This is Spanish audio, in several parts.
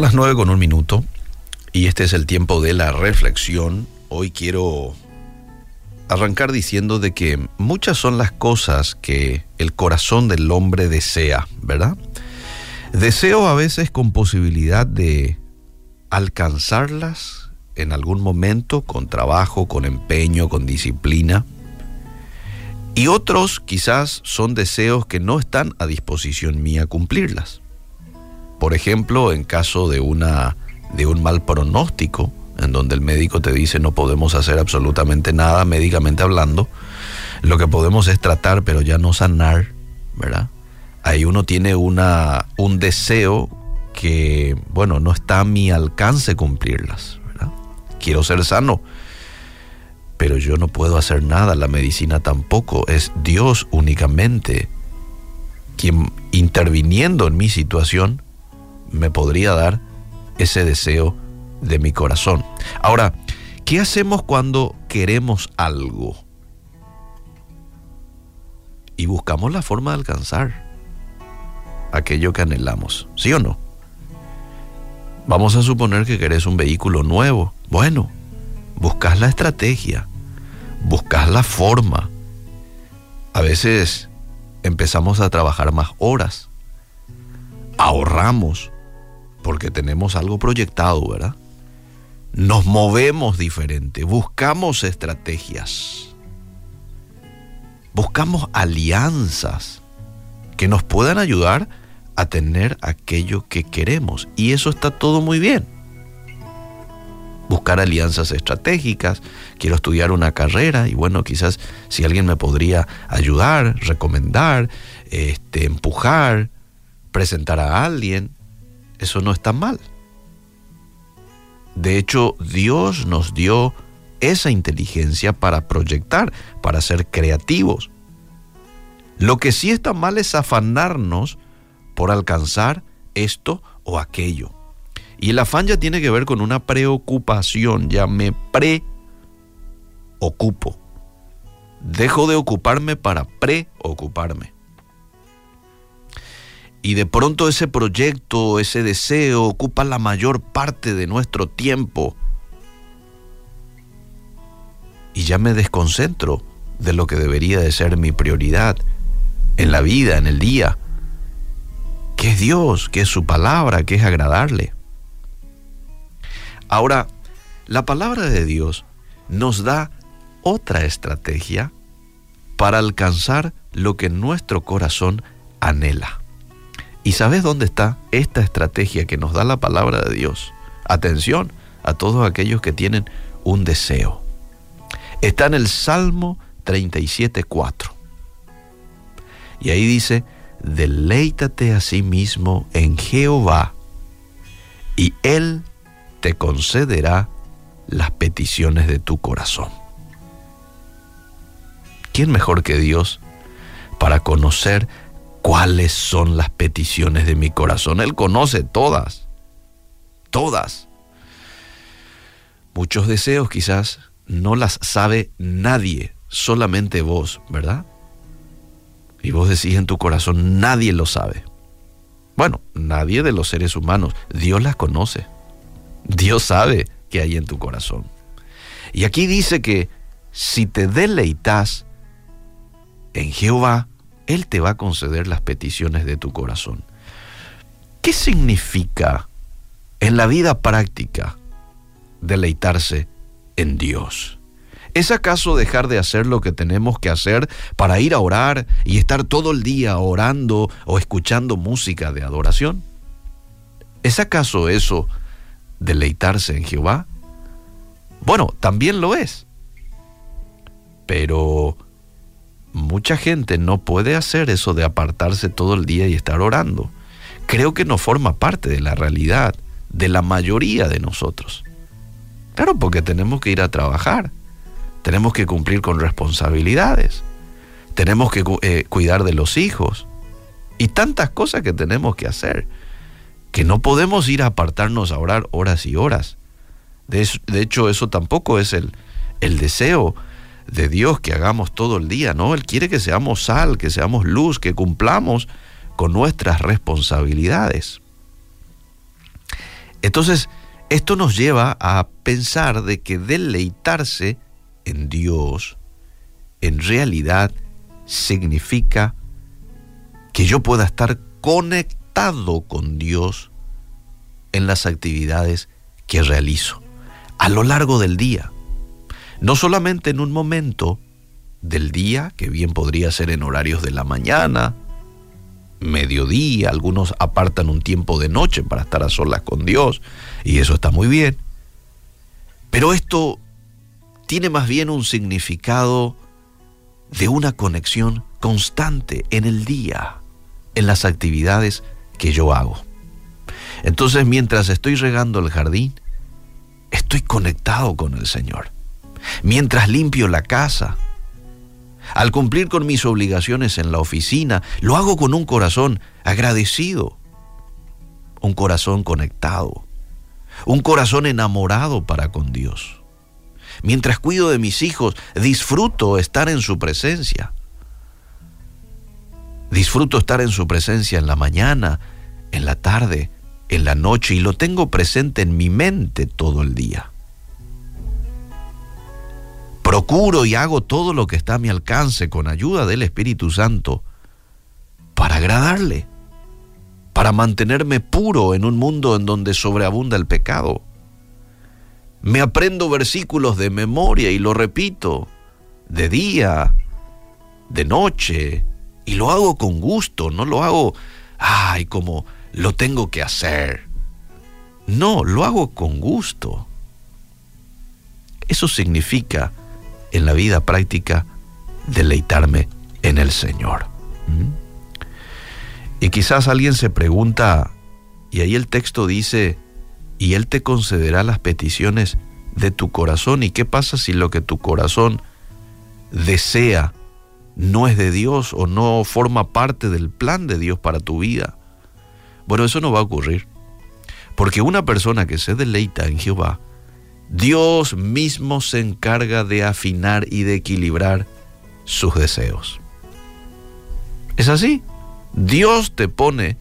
Las nueve con un minuto y este es el tiempo de la reflexión. Hoy quiero arrancar diciendo de que muchas son las cosas que el corazón del hombre desea, ¿verdad? Deseo a veces con posibilidad de alcanzarlas en algún momento con trabajo, con empeño, con disciplina. Y otros quizás son deseos que no están a disposición mía cumplirlas. Por ejemplo, en caso de una de un mal pronóstico, en donde el médico te dice no podemos hacer absolutamente nada médicamente hablando, lo que podemos es tratar, pero ya no sanar, ¿verdad? Ahí uno tiene una, un deseo que, bueno, no está a mi alcance cumplirlas, ¿verdad? Quiero ser sano, pero yo no puedo hacer nada, la medicina tampoco, es Dios únicamente quien interviniendo en mi situación me podría dar ese deseo de mi corazón. Ahora, ¿qué hacemos cuando queremos algo? Y buscamos la forma de alcanzar aquello que anhelamos, ¿sí o no? Vamos a suponer que querés un vehículo nuevo. Bueno, buscas la estrategia, buscas la forma. A veces empezamos a trabajar más horas, ahorramos, porque tenemos algo proyectado, ¿verdad? Nos movemos diferente, buscamos estrategias, buscamos alianzas que nos puedan ayudar a tener aquello que queremos. Y eso está todo muy bien. Buscar alianzas estratégicas, quiero estudiar una carrera y bueno, quizás si alguien me podría ayudar, recomendar, este, empujar, presentar a alguien, eso no está mal. De hecho, Dios nos dio esa inteligencia para proyectar, para ser creativos. Lo que sí está mal es afanarnos por alcanzar esto o aquello. Y el afán ya tiene que ver con una preocupación, ya me preocupo. Dejo de ocuparme para preocuparme y de pronto ese proyecto, ese deseo ocupa la mayor parte de nuestro tiempo y ya me desconcentro de lo que debería de ser mi prioridad en la vida, en el día, que es Dios, que es su palabra, que es agradarle. Ahora, la palabra de Dios nos da otra estrategia para alcanzar lo que nuestro corazón anhela. ¿Y sabes dónde está esta estrategia que nos da la palabra de Dios? Atención a todos aquellos que tienen un deseo. Está en el Salmo 37.4. Y ahí dice, deleítate a sí mismo en Jehová y Él te concederá las peticiones de tu corazón. ¿Quién mejor que Dios para conocer cuáles son las peticiones de mi corazón. Él conoce todas, todas. Muchos deseos quizás no las sabe nadie, solamente vos, ¿verdad? Y vos decís en tu corazón, nadie lo sabe. Bueno, nadie de los seres humanos, Dios las conoce. Dios sabe que hay en tu corazón. Y aquí dice que si te deleitas en Jehová, él te va a conceder las peticiones de tu corazón. ¿Qué significa en la vida práctica deleitarse en Dios? ¿Es acaso dejar de hacer lo que tenemos que hacer para ir a orar y estar todo el día orando o escuchando música de adoración? ¿Es acaso eso deleitarse en Jehová? Bueno, también lo es. Pero mucha gente no puede hacer eso de apartarse todo el día y estar orando. Creo que no forma parte de la realidad de la mayoría de nosotros. Claro, porque tenemos que ir a trabajar, tenemos que cumplir con responsabilidades, tenemos que eh, cuidar de los hijos y tantas cosas que tenemos que hacer, que no podemos ir a apartarnos a orar horas y horas. De, hecho, eso tampoco es el, el deseo de Dios que hagamos todo el día, ¿no? Él quiere que seamos sal, que seamos luz, que cumplamos con nuestras responsabilidades. Entonces, esto nos lleva a pensar de que deleitarse en Dios en realidad significa que yo pueda estar conectado con Dios en las actividades que realizo a lo largo del día. No solamente en un momento del día, que bien podría ser en horarios de la mañana, mediodía, algunos apartan un tiempo de noche para estar a solas con Dios, y eso está muy bien. Pero esto tiene más bien un significado de una conexión constante en el día, en las actividades que yo hago. Entonces, mientras estoy regando el jardín, estoy conectado con el Señor. Mientras limpio la casa, al cumplir con mis obligaciones en la oficina, lo hago con un corazón agradecido, un corazón conectado, un corazón enamorado para con Dios. Mientras cuido de mis hijos, disfruto estar en su presencia. Disfruto estar en su presencia en la mañana, en la tarde, en la noche y lo tengo presente en mi mente todo el día. Procuro y hago todo lo que está a mi alcance con ayuda del Espíritu Santo para agradarle, para mantenerme puro en un mundo en donde sobreabunda el pecado. Me aprendo versículos de memoria y lo repito de día, de noche, y lo hago con gusto, no lo hago, ay, como lo tengo que hacer. No, lo hago con gusto. Eso significa en la vida práctica deleitarme en el Señor. ¿Mm? Y quizás alguien se pregunta, y ahí el texto dice, y Él te concederá las peticiones de tu corazón. ¿Y qué pasa si lo que tu corazón desea no es de Dios o no forma parte del plan de Dios para tu vida? Bueno, eso no va a ocurrir. Porque una persona que se deleita en Jehová, Dios mismo se encarga de afinar y de equilibrar sus deseos. Es así. Dios te pone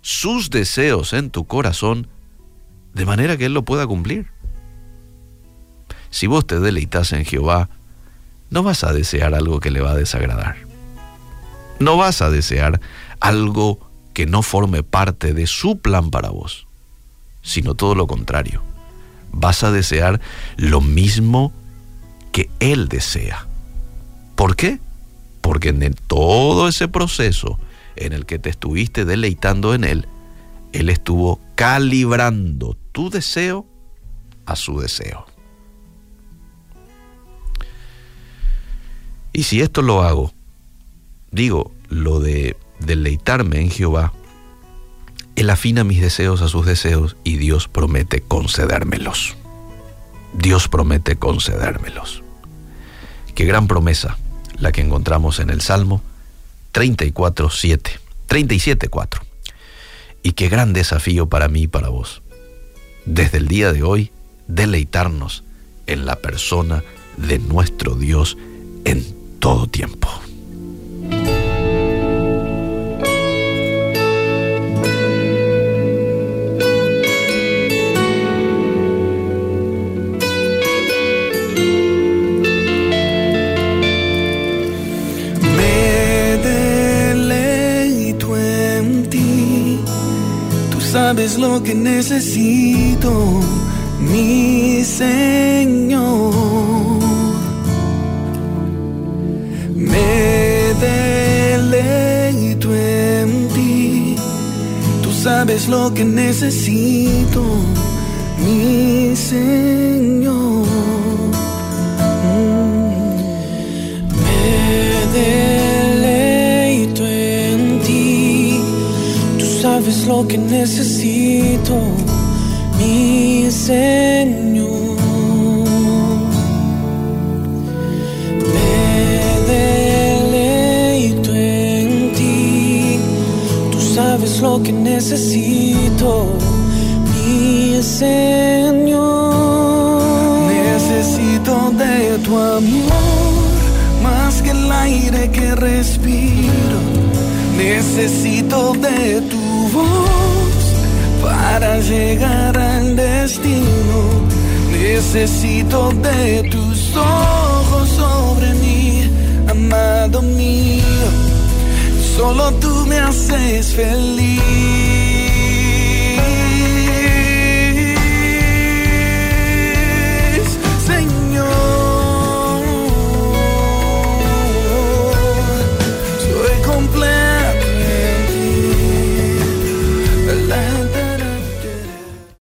sus deseos en tu corazón de manera que Él lo pueda cumplir. Si vos te deleitas en Jehová, no vas a desear algo que le va a desagradar. No vas a desear algo que no forme parte de su plan para vos, sino todo lo contrario. Vas a desear lo mismo que Él desea. ¿Por qué? Porque en todo ese proceso en el que te estuviste deleitando en Él, Él estuvo calibrando tu deseo a su deseo. Y si esto lo hago, digo, lo de deleitarme en Jehová, Él afina mis deseos a sus deseos y Dios promete concedérmelos. Dios promete concedérmelos. Qué gran promesa la que encontramos en el Salmo 34, 7, 37, 4. Y qué gran desafío para mí y para vos desde el día de hoy, deleitarnos en la persona de nuestro Dios en todo tiempo. Sabes lo que necesito, mi Señor. Me deleito en ti, tú sabes lo que necesito, mi Señor. Me deleito lo que necesito, mi Señor. Me deleito en ti, tú sabes lo que necesito, mi Señor. Necesito de tu amor más que el aire que respiro. Necesito de tu voz para llegar al destino. Necesito de tus ojos sobre mí, amado mío. Solo tú me haces feliz.